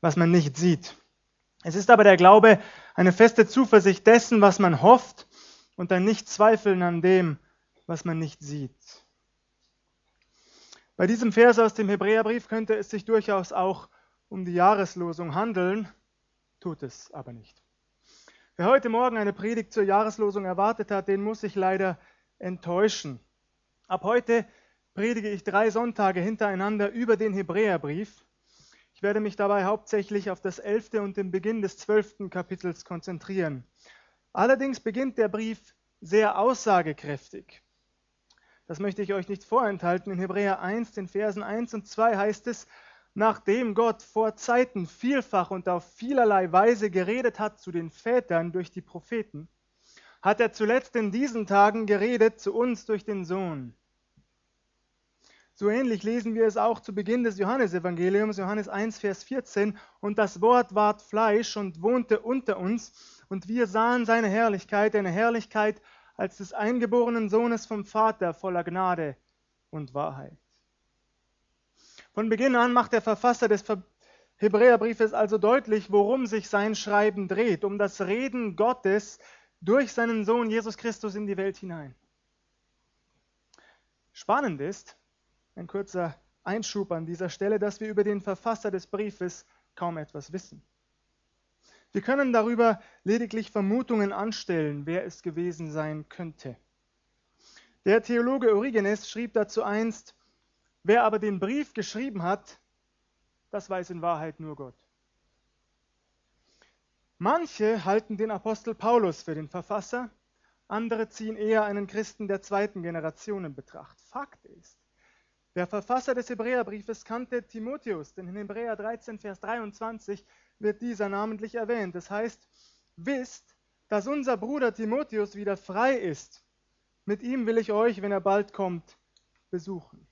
was man nicht sieht. Es ist aber der Glaube eine feste Zuversicht dessen, was man hofft und ein Nicht-Zweifeln an dem, was man nicht sieht. Bei diesem Vers aus dem Hebräerbrief könnte es sich durchaus auch um die Jahreslosung handeln, tut es aber nicht. Wer heute Morgen eine Predigt zur Jahreslosung erwartet hat, den muss ich leider enttäuschen. Ab heute predige ich drei Sonntage hintereinander über den Hebräerbrief. Ich werde mich dabei hauptsächlich auf das elfte und den Beginn des zwölften Kapitels konzentrieren. Allerdings beginnt der Brief sehr aussagekräftig. Das möchte ich euch nicht vorenthalten. In Hebräer 1, den Versen 1 und 2 heißt es, nachdem Gott vor Zeiten vielfach und auf vielerlei Weise geredet hat zu den Vätern durch die Propheten, hat er zuletzt in diesen Tagen geredet zu uns durch den Sohn. So ähnlich lesen wir es auch zu Beginn des Johannesevangeliums, Johannes 1, Vers 14. Und das Wort ward Fleisch und wohnte unter uns, und wir sahen seine Herrlichkeit, eine Herrlichkeit als des eingeborenen Sohnes vom Vater voller Gnade und Wahrheit. Von Beginn an macht der Verfasser des Hebräerbriefes also deutlich, worum sich sein Schreiben dreht, um das Reden Gottes durch seinen Sohn Jesus Christus in die Welt hinein. Spannend ist, ein kurzer Einschub an dieser Stelle, dass wir über den Verfasser des Briefes kaum etwas wissen. Wir können darüber lediglich Vermutungen anstellen, wer es gewesen sein könnte. Der Theologe Origenes schrieb dazu einst, wer aber den Brief geschrieben hat, das weiß in Wahrheit nur Gott. Manche halten den Apostel Paulus für den Verfasser, andere ziehen eher einen Christen der zweiten Generation in Betracht. Fakt ist, der Verfasser des Hebräerbriefes kannte Timotheus, denn in Hebräer 13, Vers 23 wird dieser namentlich erwähnt. Das heißt, wisst, dass unser Bruder Timotheus wieder frei ist. Mit ihm will ich euch, wenn er bald kommt, besuchen.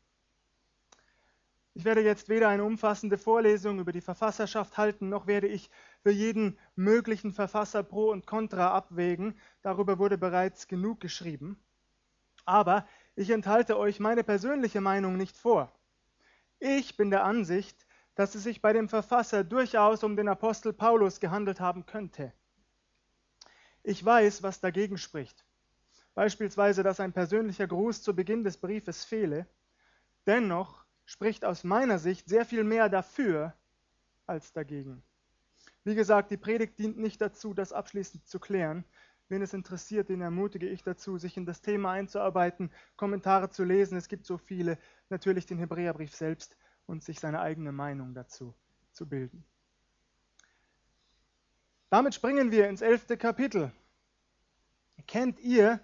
Ich werde jetzt weder eine umfassende Vorlesung über die Verfasserschaft halten, noch werde ich für jeden möglichen Verfasser Pro und Contra abwägen. Darüber wurde bereits genug geschrieben. Aber ich enthalte euch meine persönliche Meinung nicht vor. Ich bin der Ansicht, dass es sich bei dem Verfasser durchaus um den Apostel Paulus gehandelt haben könnte. Ich weiß, was dagegen spricht. Beispielsweise, dass ein persönlicher Gruß zu Beginn des Briefes fehle. Dennoch spricht aus meiner Sicht sehr viel mehr dafür als dagegen. Wie gesagt, die Predigt dient nicht dazu, das abschließend zu klären. Wen es interessiert, den ermutige ich dazu, sich in das Thema einzuarbeiten, Kommentare zu lesen. Es gibt so viele, natürlich den Hebräerbrief selbst und sich seine eigene Meinung dazu zu bilden. Damit springen wir ins elfte Kapitel. Kennt ihr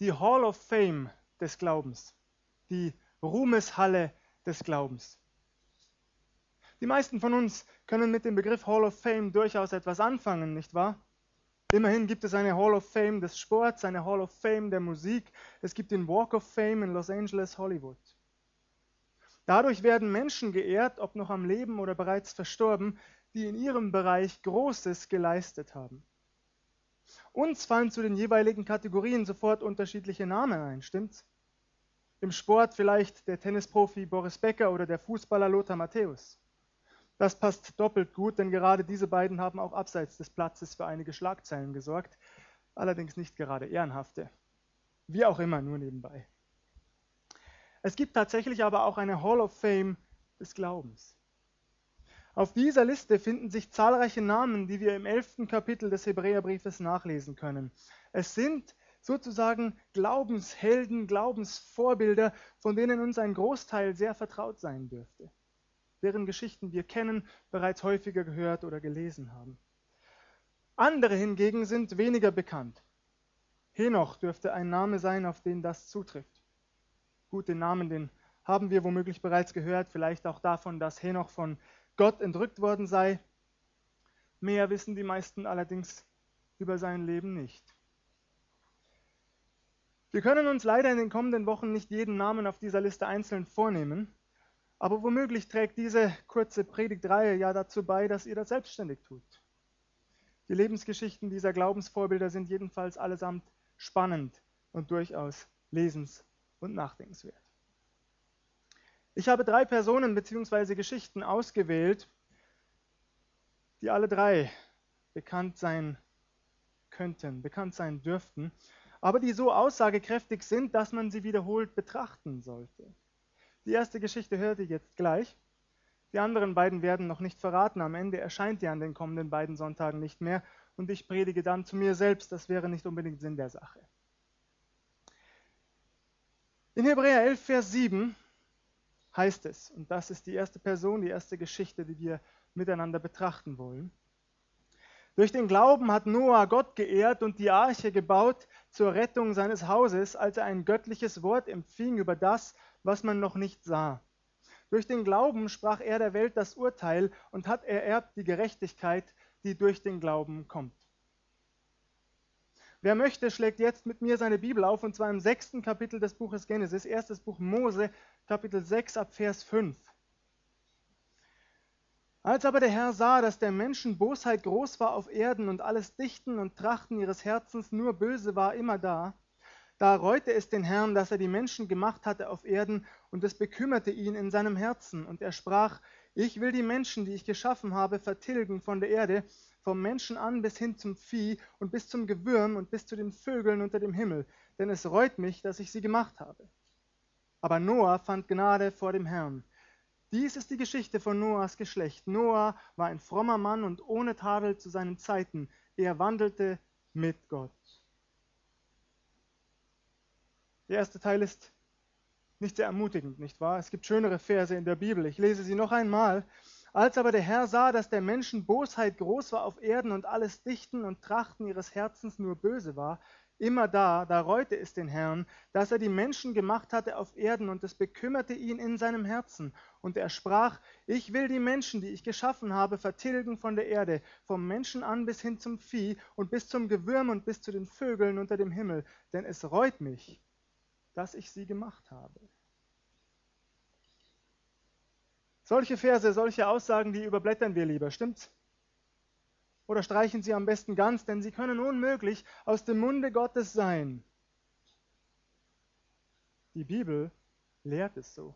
die Hall of Fame des Glaubens? Die Ruhmeshalle des Glaubens? Die meisten von uns können mit dem Begriff Hall of Fame durchaus etwas anfangen, nicht wahr? Immerhin gibt es eine Hall of Fame des Sports, eine Hall of Fame der Musik. Es gibt den Walk of Fame in Los Angeles, Hollywood. Dadurch werden Menschen geehrt, ob noch am Leben oder bereits verstorben, die in ihrem Bereich Großes geleistet haben. Uns fallen zu den jeweiligen Kategorien sofort unterschiedliche Namen ein, stimmt's? Im Sport vielleicht der Tennisprofi Boris Becker oder der Fußballer Lothar Matthäus. Das passt doppelt gut, denn gerade diese beiden haben auch abseits des Platzes für einige Schlagzeilen gesorgt, allerdings nicht gerade ehrenhafte. Wie auch immer, nur nebenbei. Es gibt tatsächlich aber auch eine Hall of Fame des Glaubens. Auf dieser Liste finden sich zahlreiche Namen, die wir im elften Kapitel des Hebräerbriefes nachlesen können. Es sind sozusagen Glaubenshelden, Glaubensvorbilder, von denen uns ein Großteil sehr vertraut sein dürfte deren Geschichten wir kennen, bereits häufiger gehört oder gelesen haben. Andere hingegen sind weniger bekannt. Henoch dürfte ein Name sein, auf den das zutrifft. Gut, den Namen, den haben wir womöglich bereits gehört, vielleicht auch davon, dass Henoch von Gott entrückt worden sei. Mehr wissen die meisten allerdings über sein Leben nicht. Wir können uns leider in den kommenden Wochen nicht jeden Namen auf dieser Liste einzeln vornehmen. Aber womöglich trägt diese kurze Predigtreihe ja dazu bei, dass ihr das selbstständig tut. Die Lebensgeschichten dieser Glaubensvorbilder sind jedenfalls allesamt spannend und durchaus lesens- und nachdenkenswert. Ich habe drei Personen bzw. Geschichten ausgewählt, die alle drei bekannt sein könnten, bekannt sein dürften, aber die so aussagekräftig sind, dass man sie wiederholt betrachten sollte. Die erste Geschichte hört ihr jetzt gleich. Die anderen beiden werden noch nicht verraten. Am Ende erscheint ihr an den kommenden beiden Sonntagen nicht mehr und ich predige dann zu mir selbst. Das wäre nicht unbedingt Sinn der Sache. In Hebräer 11, Vers 7 heißt es, und das ist die erste Person, die erste Geschichte, die wir miteinander betrachten wollen. Durch den Glauben hat Noah Gott geehrt und die Arche gebaut zur Rettung seines Hauses, als er ein göttliches Wort empfing über das, was man noch nicht sah. Durch den Glauben sprach er der Welt das Urteil und hat ererbt die Gerechtigkeit, die durch den Glauben kommt. Wer möchte, schlägt jetzt mit mir seine Bibel auf, und zwar im sechsten Kapitel des Buches Genesis, erstes Buch Mose, Kapitel 6 ab Vers 5. Als aber der Herr sah, dass der Menschen Bosheit groß war auf Erden und alles Dichten und Trachten ihres Herzens nur böse war immer da, da reute es den Herrn, dass er die Menschen gemacht hatte auf Erden, und es bekümmerte ihn in seinem Herzen. Und er sprach, ich will die Menschen, die ich geschaffen habe, vertilgen von der Erde, vom Menschen an bis hin zum Vieh und bis zum Gewürm und bis zu den Vögeln unter dem Himmel, denn es reut mich, dass ich sie gemacht habe. Aber Noah fand Gnade vor dem Herrn. Dies ist die Geschichte von Noahs Geschlecht. Noah war ein frommer Mann und ohne Tadel zu seinen Zeiten. Er wandelte mit Gott. Der erste Teil ist nicht sehr ermutigend, nicht wahr? Es gibt schönere Verse in der Bibel. Ich lese sie noch einmal. Als aber der Herr sah, dass der Menschen Bosheit groß war auf Erden und alles Dichten und Trachten ihres Herzens nur böse war, immer da, da reute es den Herrn, dass er die Menschen gemacht hatte auf Erden und es bekümmerte ihn in seinem Herzen. Und er sprach, ich will die Menschen, die ich geschaffen habe, vertilgen von der Erde, vom Menschen an bis hin zum Vieh und bis zum Gewürm und bis zu den Vögeln unter dem Himmel, denn es reut mich, dass ich sie gemacht habe. Solche Verse, solche Aussagen, die überblättern wir lieber, stimmt's? Oder streichen sie am besten ganz, denn sie können unmöglich aus dem Munde Gottes sein. Die Bibel lehrt es so.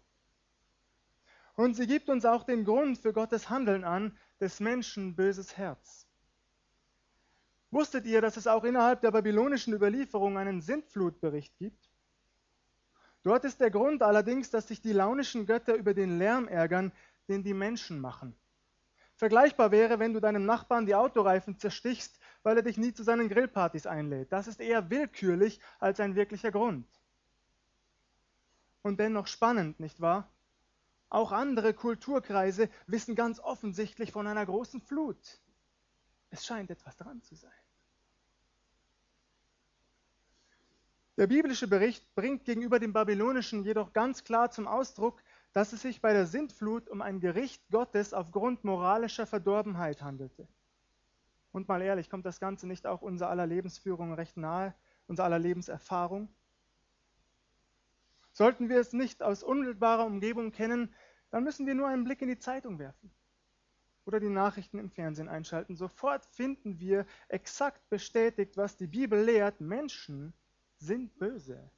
Und sie gibt uns auch den Grund für Gottes Handeln an, des Menschen böses Herz. Wusstet ihr, dass es auch innerhalb der babylonischen Überlieferung einen Sintflutbericht gibt? Dort ist der Grund allerdings, dass sich die launischen Götter über den Lärm ärgern, den die Menschen machen. Vergleichbar wäre, wenn du deinem Nachbarn die Autoreifen zerstichst, weil er dich nie zu seinen Grillpartys einlädt. Das ist eher willkürlich als ein wirklicher Grund. Und dennoch spannend, nicht wahr? Auch andere Kulturkreise wissen ganz offensichtlich von einer großen Flut. Es scheint etwas dran zu sein. Der biblische Bericht bringt gegenüber dem babylonischen jedoch ganz klar zum Ausdruck, dass es sich bei der Sintflut um ein Gericht Gottes aufgrund moralischer Verdorbenheit handelte. Und mal ehrlich, kommt das Ganze nicht auch unser aller Lebensführung recht nahe, unser aller Lebenserfahrung? Sollten wir es nicht aus unmittelbarer Umgebung kennen, dann müssen wir nur einen Blick in die Zeitung werfen oder die Nachrichten im Fernsehen einschalten. Sofort finden wir exakt bestätigt, was die Bibel lehrt. Menschen sind böse.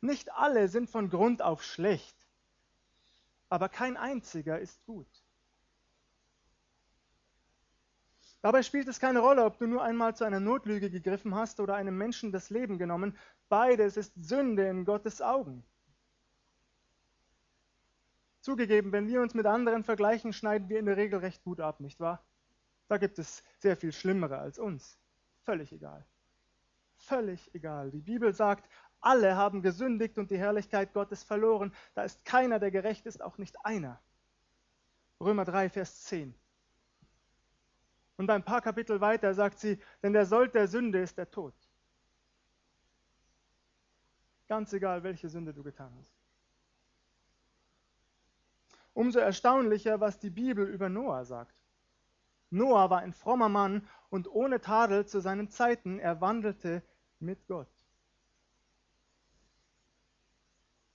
Nicht alle sind von Grund auf schlecht, aber kein einziger ist gut. Dabei spielt es keine Rolle, ob du nur einmal zu einer Notlüge gegriffen hast oder einem Menschen das Leben genommen. Beides ist Sünde in Gottes Augen. Zugegeben, wenn wir uns mit anderen vergleichen, schneiden wir in der Regel recht gut ab, nicht wahr? Da gibt es sehr viel Schlimmere als uns. Völlig egal völlig egal. Die Bibel sagt, alle haben gesündigt und die Herrlichkeit Gottes verloren. Da ist keiner, der gerecht ist, auch nicht einer. Römer 3, Vers 10. Und ein paar Kapitel weiter sagt sie, denn der Sold der Sünde ist der Tod. Ganz egal, welche Sünde du getan hast. Umso erstaunlicher, was die Bibel über Noah sagt. Noah war ein frommer Mann und ohne Tadel zu seinen Zeiten. Er wandelte mit Gott.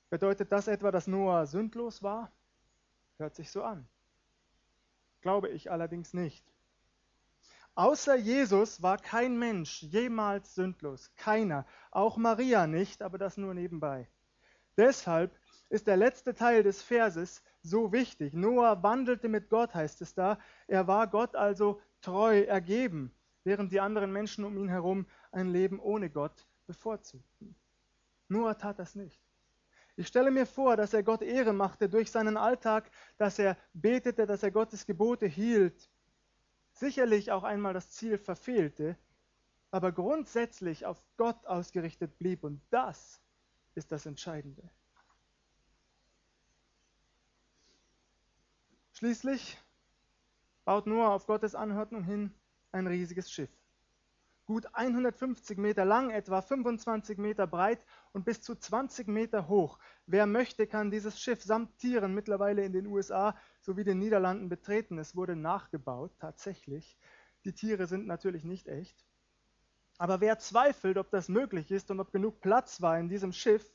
Bedeutet das etwa, dass Noah sündlos war? Hört sich so an. Glaube ich allerdings nicht. Außer Jesus war kein Mensch jemals sündlos. Keiner. Auch Maria nicht, aber das nur nebenbei. Deshalb ist der letzte Teil des Verses so wichtig. Noah wandelte mit Gott, heißt es da. Er war Gott also treu ergeben, während die anderen Menschen um ihn herum ein Leben ohne Gott bevorzugten. Noah tat das nicht. Ich stelle mir vor, dass er Gott Ehre machte durch seinen Alltag, dass er betete, dass er Gottes Gebote hielt, sicherlich auch einmal das Ziel verfehlte, aber grundsätzlich auf Gott ausgerichtet blieb. Und das ist das Entscheidende. Schließlich baut Noah auf Gottes Anordnung hin ein riesiges Schiff. Gut 150 Meter lang, etwa 25 Meter breit und bis zu 20 Meter hoch. Wer möchte, kann dieses Schiff samt Tieren mittlerweile in den USA sowie den Niederlanden betreten. Es wurde nachgebaut, tatsächlich. Die Tiere sind natürlich nicht echt. Aber wer zweifelt, ob das möglich ist und ob genug Platz war in diesem Schiff,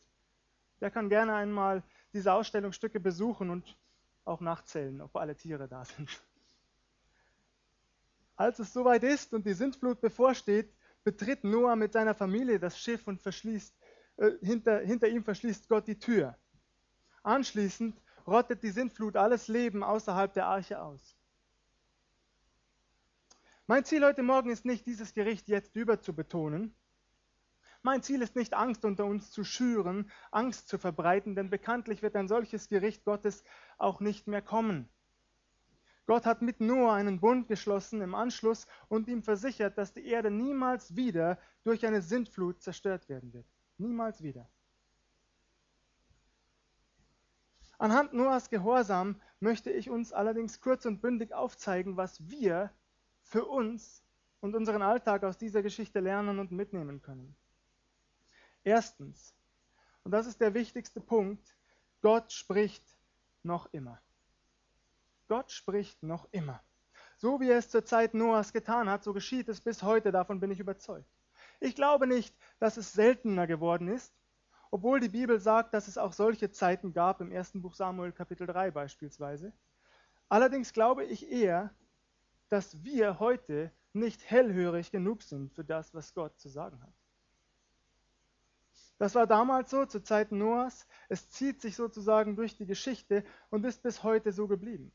der kann gerne einmal diese Ausstellungsstücke besuchen und auch nachzählen, ob alle Tiere da sind. Als es soweit ist und die Sintflut bevorsteht, betritt Noah mit seiner Familie das Schiff und verschließt, äh, hinter, hinter ihm verschließt Gott die Tür. Anschließend rottet die Sintflut alles Leben außerhalb der Arche aus. Mein Ziel heute Morgen ist nicht, dieses Gericht jetzt überzubetonen. Mein Ziel ist nicht, Angst unter uns zu schüren, Angst zu verbreiten, denn bekanntlich wird ein solches Gericht Gottes auch nicht mehr kommen. Gott hat mit Noah einen Bund geschlossen im Anschluss und ihm versichert, dass die Erde niemals wieder durch eine Sintflut zerstört werden wird. Niemals wieder. Anhand Noahs Gehorsam möchte ich uns allerdings kurz und bündig aufzeigen, was wir für uns und unseren Alltag aus dieser Geschichte lernen und mitnehmen können. Erstens, und das ist der wichtigste Punkt, Gott spricht noch immer. Gott spricht noch immer. So wie er es zur Zeit Noahs getan hat, so geschieht es bis heute, davon bin ich überzeugt. Ich glaube nicht, dass es seltener geworden ist, obwohl die Bibel sagt, dass es auch solche Zeiten gab, im ersten Buch Samuel Kapitel 3 beispielsweise. Allerdings glaube ich eher, dass wir heute nicht hellhörig genug sind für das, was Gott zu sagen hat. Das war damals so, zur Zeit Noahs. Es zieht sich sozusagen durch die Geschichte und ist bis heute so geblieben.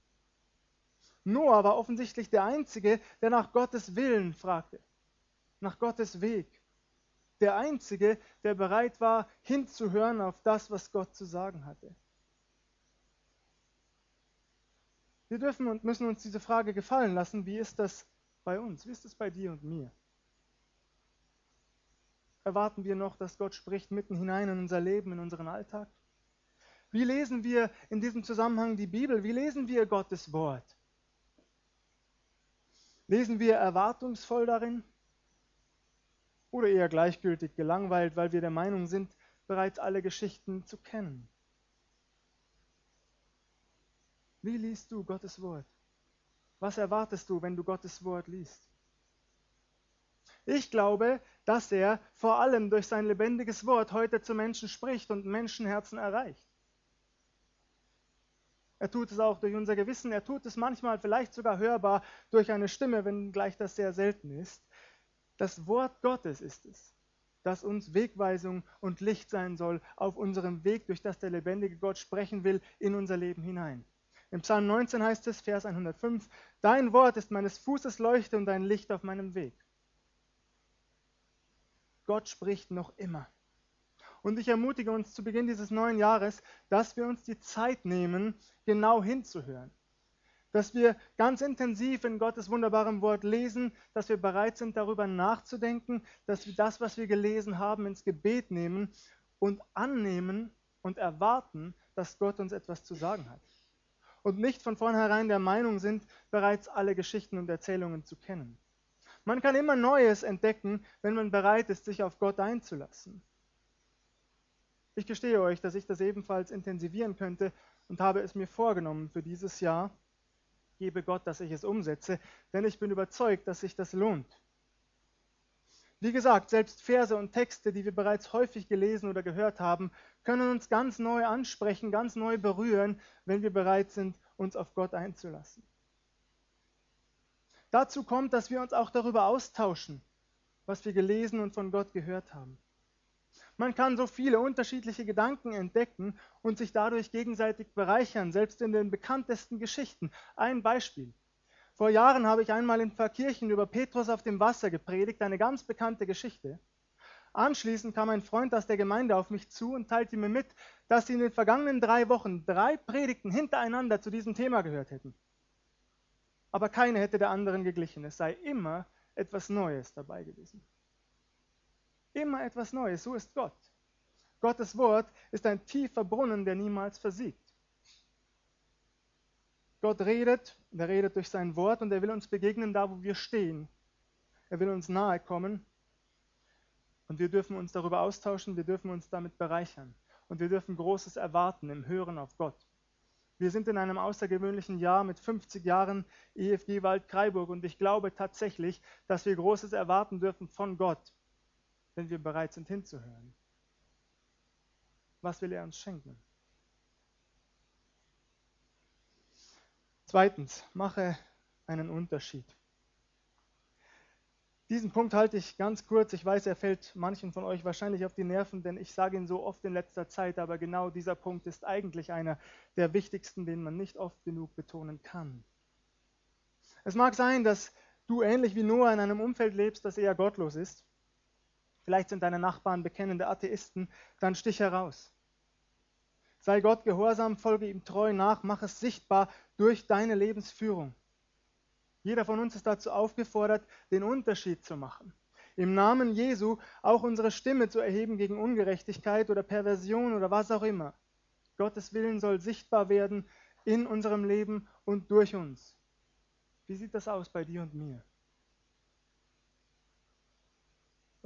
Noah war offensichtlich der Einzige, der nach Gottes Willen fragte, nach Gottes Weg. Der Einzige, der bereit war, hinzuhören auf das, was Gott zu sagen hatte. Wir dürfen und müssen uns diese Frage gefallen lassen, wie ist das bei uns? Wie ist es bei dir und mir? Erwarten wir noch, dass Gott spricht mitten hinein in unser Leben, in unseren Alltag? Wie lesen wir in diesem Zusammenhang die Bibel? Wie lesen wir Gottes Wort? Lesen wir erwartungsvoll darin? Oder eher gleichgültig gelangweilt, weil wir der Meinung sind, bereits alle Geschichten zu kennen? Wie liest du Gottes Wort? Was erwartest du, wenn du Gottes Wort liest? Ich glaube, dass er vor allem durch sein lebendiges Wort heute zu Menschen spricht und Menschenherzen erreicht. Er tut es auch durch unser Gewissen, er tut es manchmal vielleicht sogar hörbar durch eine Stimme, wenngleich das sehr selten ist. Das Wort Gottes ist es, das uns Wegweisung und Licht sein soll auf unserem Weg, durch das der lebendige Gott sprechen will, in unser Leben hinein. Im Psalm 19 heißt es, Vers 105, Dein Wort ist meines Fußes Leuchte und dein Licht auf meinem Weg. Gott spricht noch immer. Und ich ermutige uns zu Beginn dieses neuen Jahres, dass wir uns die Zeit nehmen, genau hinzuhören. Dass wir ganz intensiv in Gottes wunderbarem Wort lesen, dass wir bereit sind, darüber nachzudenken, dass wir das, was wir gelesen haben, ins Gebet nehmen und annehmen und erwarten, dass Gott uns etwas zu sagen hat und nicht von vornherein der Meinung sind, bereits alle Geschichten und Erzählungen zu kennen. Man kann immer Neues entdecken, wenn man bereit ist, sich auf Gott einzulassen. Ich gestehe euch, dass ich das ebenfalls intensivieren könnte und habe es mir vorgenommen für dieses Jahr. Gebe Gott, dass ich es umsetze, denn ich bin überzeugt, dass sich das lohnt. Wie gesagt, selbst Verse und Texte, die wir bereits häufig gelesen oder gehört haben, können uns ganz neu ansprechen, ganz neu berühren, wenn wir bereit sind, uns auf Gott einzulassen. Dazu kommt, dass wir uns auch darüber austauschen, was wir gelesen und von Gott gehört haben. Man kann so viele unterschiedliche Gedanken entdecken und sich dadurch gegenseitig bereichern, selbst in den bekanntesten Geschichten. Ein Beispiel. Vor Jahren habe ich einmal in Pfarrkirchen über Petrus auf dem Wasser gepredigt, eine ganz bekannte Geschichte. Anschließend kam ein Freund aus der Gemeinde auf mich zu und teilte mir mit, dass sie in den vergangenen drei Wochen drei Predigten hintereinander zu diesem Thema gehört hätten. Aber keine hätte der anderen geglichen. Es sei immer etwas Neues dabei gewesen. Immer etwas Neues, so ist Gott. Gottes Wort ist ein tiefer Brunnen, der niemals versiegt. Gott redet, er redet durch sein Wort und er will uns begegnen da, wo wir stehen. Er will uns nahe kommen und wir dürfen uns darüber austauschen, wir dürfen uns damit bereichern und wir dürfen Großes erwarten im Hören auf Gott. Wir sind in einem außergewöhnlichen Jahr mit 50 Jahren EFG Wald Kreiburg und ich glaube tatsächlich, dass wir Großes erwarten dürfen von Gott, wenn wir bereit sind hinzuhören. Was will er uns schenken? Zweitens, mache einen Unterschied. Diesen Punkt halte ich ganz kurz. Ich weiß, er fällt manchen von euch wahrscheinlich auf die Nerven, denn ich sage ihn so oft in letzter Zeit, aber genau dieser Punkt ist eigentlich einer der wichtigsten, den man nicht oft genug betonen kann. Es mag sein, dass du ähnlich wie Noah in einem Umfeld lebst, das eher gottlos ist. Vielleicht sind deine Nachbarn bekennende Atheisten, dann stich heraus. Sei Gott gehorsam, folge ihm treu nach, mach es sichtbar durch deine Lebensführung. Jeder von uns ist dazu aufgefordert, den Unterschied zu machen. Im Namen Jesu auch unsere Stimme zu erheben gegen Ungerechtigkeit oder Perversion oder was auch immer. Gottes Willen soll sichtbar werden in unserem Leben und durch uns. Wie sieht das aus bei dir und mir?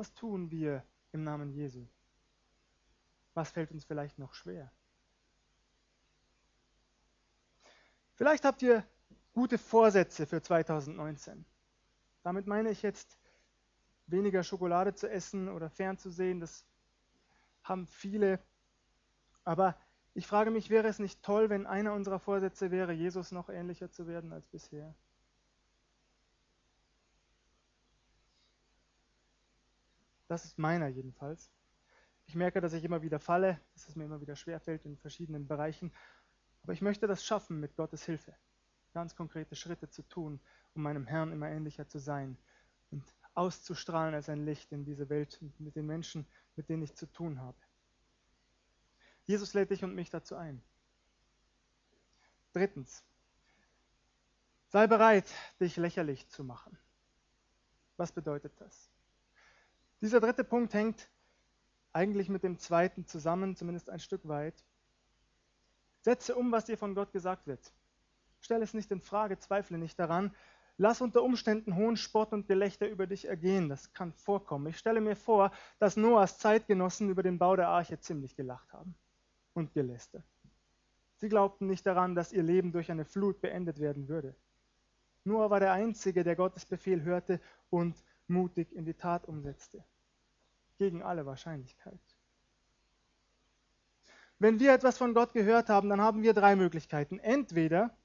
Was tun wir im Namen Jesu? Was fällt uns vielleicht noch schwer? Vielleicht habt ihr gute Vorsätze für 2019. Damit meine ich jetzt weniger Schokolade zu essen oder fernzusehen, das haben viele. Aber ich frage mich, wäre es nicht toll, wenn einer unserer Vorsätze wäre, Jesus noch ähnlicher zu werden als bisher? Das ist meiner jedenfalls. Ich merke, dass ich immer wieder falle, dass es mir immer wieder schwerfällt in verschiedenen Bereichen. Aber ich möchte das schaffen mit Gottes Hilfe ganz konkrete Schritte zu tun, um meinem Herrn immer ähnlicher zu sein und auszustrahlen als ein Licht in diese Welt mit den Menschen, mit denen ich zu tun habe. Jesus lädt dich und mich dazu ein. Drittens, sei bereit, dich lächerlich zu machen. Was bedeutet das? Dieser dritte Punkt hängt eigentlich mit dem zweiten zusammen, zumindest ein Stück weit. Setze um, was dir von Gott gesagt wird. Stell es nicht in Frage, zweifle nicht daran. Lass unter Umständen hohen Spott und Gelächter über dich ergehen. Das kann vorkommen. Ich stelle mir vor, dass Noahs Zeitgenossen über den Bau der Arche ziemlich gelacht haben und gelästert. Sie glaubten nicht daran, dass ihr Leben durch eine Flut beendet werden würde. Noah war der Einzige, der Gottes Befehl hörte und mutig in die Tat umsetzte. Gegen alle Wahrscheinlichkeit. Wenn wir etwas von Gott gehört haben, dann haben wir drei Möglichkeiten. Entweder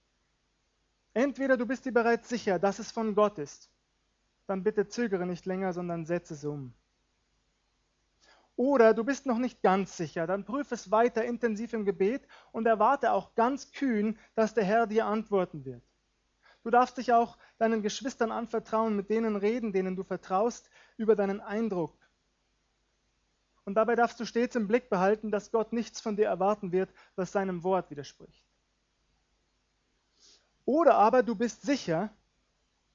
Entweder du bist dir bereits sicher, dass es von Gott ist, dann bitte zögere nicht länger, sondern setze es um. Oder du bist noch nicht ganz sicher, dann prüfe es weiter intensiv im Gebet und erwarte auch ganz kühn, dass der Herr dir antworten wird. Du darfst dich auch deinen Geschwistern anvertrauen, mit denen reden, denen du vertraust, über deinen Eindruck. Und dabei darfst du stets im Blick behalten, dass Gott nichts von dir erwarten wird, was seinem Wort widerspricht. Oder aber du bist sicher,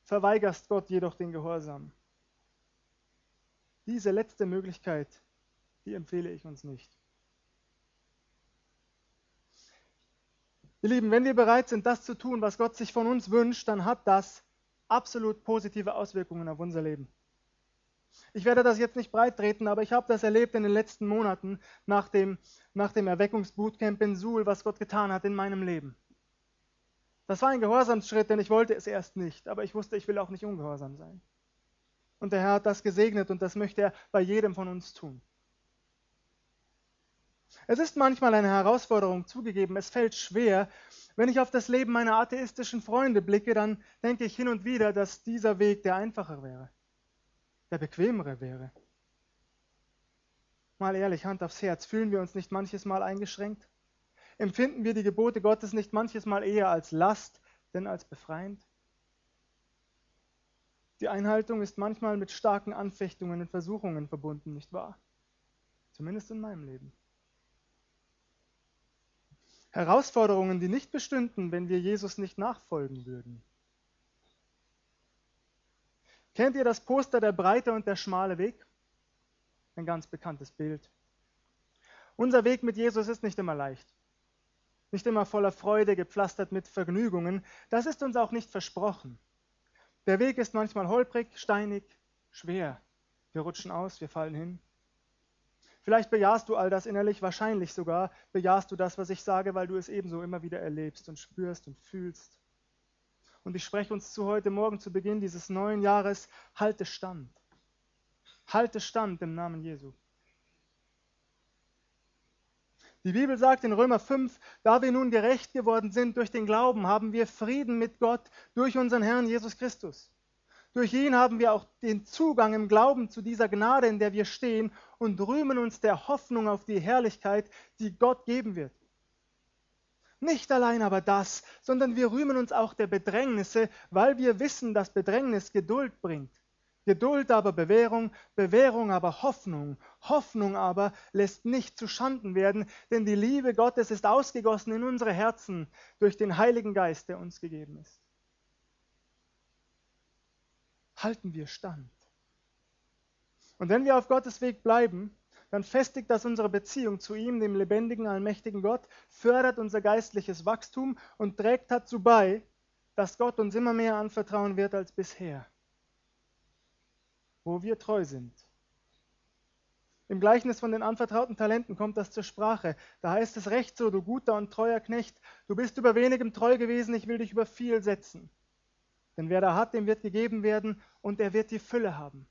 verweigerst Gott jedoch den Gehorsam. Diese letzte Möglichkeit, die empfehle ich uns nicht. Ihr Lieben, wenn wir bereit sind, das zu tun, was Gott sich von uns wünscht, dann hat das absolut positive Auswirkungen auf unser Leben. Ich werde das jetzt nicht breit treten, aber ich habe das erlebt in den letzten Monaten nach dem, nach dem Erweckungsbootcamp in Suhl, was Gott getan hat in meinem Leben. Das war ein Gehorsamsschritt, denn ich wollte es erst nicht, aber ich wusste, ich will auch nicht ungehorsam sein. Und der Herr hat das gesegnet und das möchte er bei jedem von uns tun. Es ist manchmal eine Herausforderung zugegeben, es fällt schwer. Wenn ich auf das Leben meiner atheistischen Freunde blicke, dann denke ich hin und wieder, dass dieser Weg der einfacher wäre, der bequemere wäre. Mal ehrlich, Hand aufs Herz, fühlen wir uns nicht manches Mal eingeschränkt? Empfinden wir die Gebote Gottes nicht manches Mal eher als Last, denn als befreiend? Die Einhaltung ist manchmal mit starken Anfechtungen und Versuchungen verbunden, nicht wahr? Zumindest in meinem Leben. Herausforderungen, die nicht bestünden, wenn wir Jesus nicht nachfolgen würden. Kennt ihr das Poster Der breite und der schmale Weg? Ein ganz bekanntes Bild. Unser Weg mit Jesus ist nicht immer leicht, nicht immer voller Freude, gepflastert mit Vergnügungen. Das ist uns auch nicht versprochen. Der Weg ist manchmal holprig, steinig, schwer. Wir rutschen aus, wir fallen hin. Vielleicht bejahst du all das innerlich, wahrscheinlich sogar bejahst du das, was ich sage, weil du es ebenso immer wieder erlebst und spürst und fühlst. Und ich spreche uns zu heute Morgen zu Beginn dieses neuen Jahres, halte stand. Halte stand im Namen Jesu. Die Bibel sagt in Römer 5, da wir nun gerecht geworden sind durch den Glauben, haben wir Frieden mit Gott durch unseren Herrn Jesus Christus. Durch ihn haben wir auch den Zugang im Glauben zu dieser Gnade, in der wir stehen und rühmen uns der Hoffnung auf die Herrlichkeit, die Gott geben wird. Nicht allein aber das, sondern wir rühmen uns auch der Bedrängnisse, weil wir wissen, dass Bedrängnis Geduld bringt. Geduld aber Bewährung, Bewährung aber Hoffnung. Hoffnung aber lässt nicht zu Schanden werden, denn die Liebe Gottes ist ausgegossen in unsere Herzen durch den Heiligen Geist, der uns gegeben ist halten wir stand. Und wenn wir auf Gottes Weg bleiben, dann festigt das unsere Beziehung zu ihm, dem lebendigen, allmächtigen Gott, fördert unser geistliches Wachstum und trägt dazu bei, dass Gott uns immer mehr anvertrauen wird als bisher, wo wir treu sind. Im Gleichnis von den anvertrauten Talenten kommt das zur Sprache. Da heißt es recht so, du guter und treuer Knecht, du bist über wenigem treu gewesen, ich will dich über viel setzen. Denn wer da hat, dem wird gegeben werden und er wird die Fülle haben.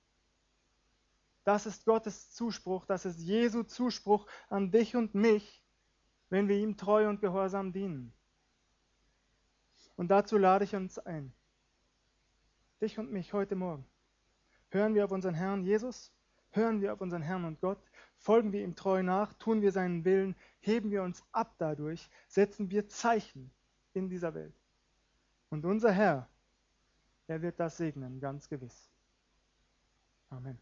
Das ist Gottes Zuspruch, das ist Jesu Zuspruch an dich und mich, wenn wir ihm treu und gehorsam dienen. Und dazu lade ich uns ein. Dich und mich heute Morgen. Hören wir auf unseren Herrn Jesus? Hören wir auf unseren Herrn und Gott? Folgen wir ihm treu nach? Tun wir seinen Willen? Heben wir uns ab dadurch? Setzen wir Zeichen in dieser Welt? Und unser Herr er wird das segnen, ganz gewiss. Amen.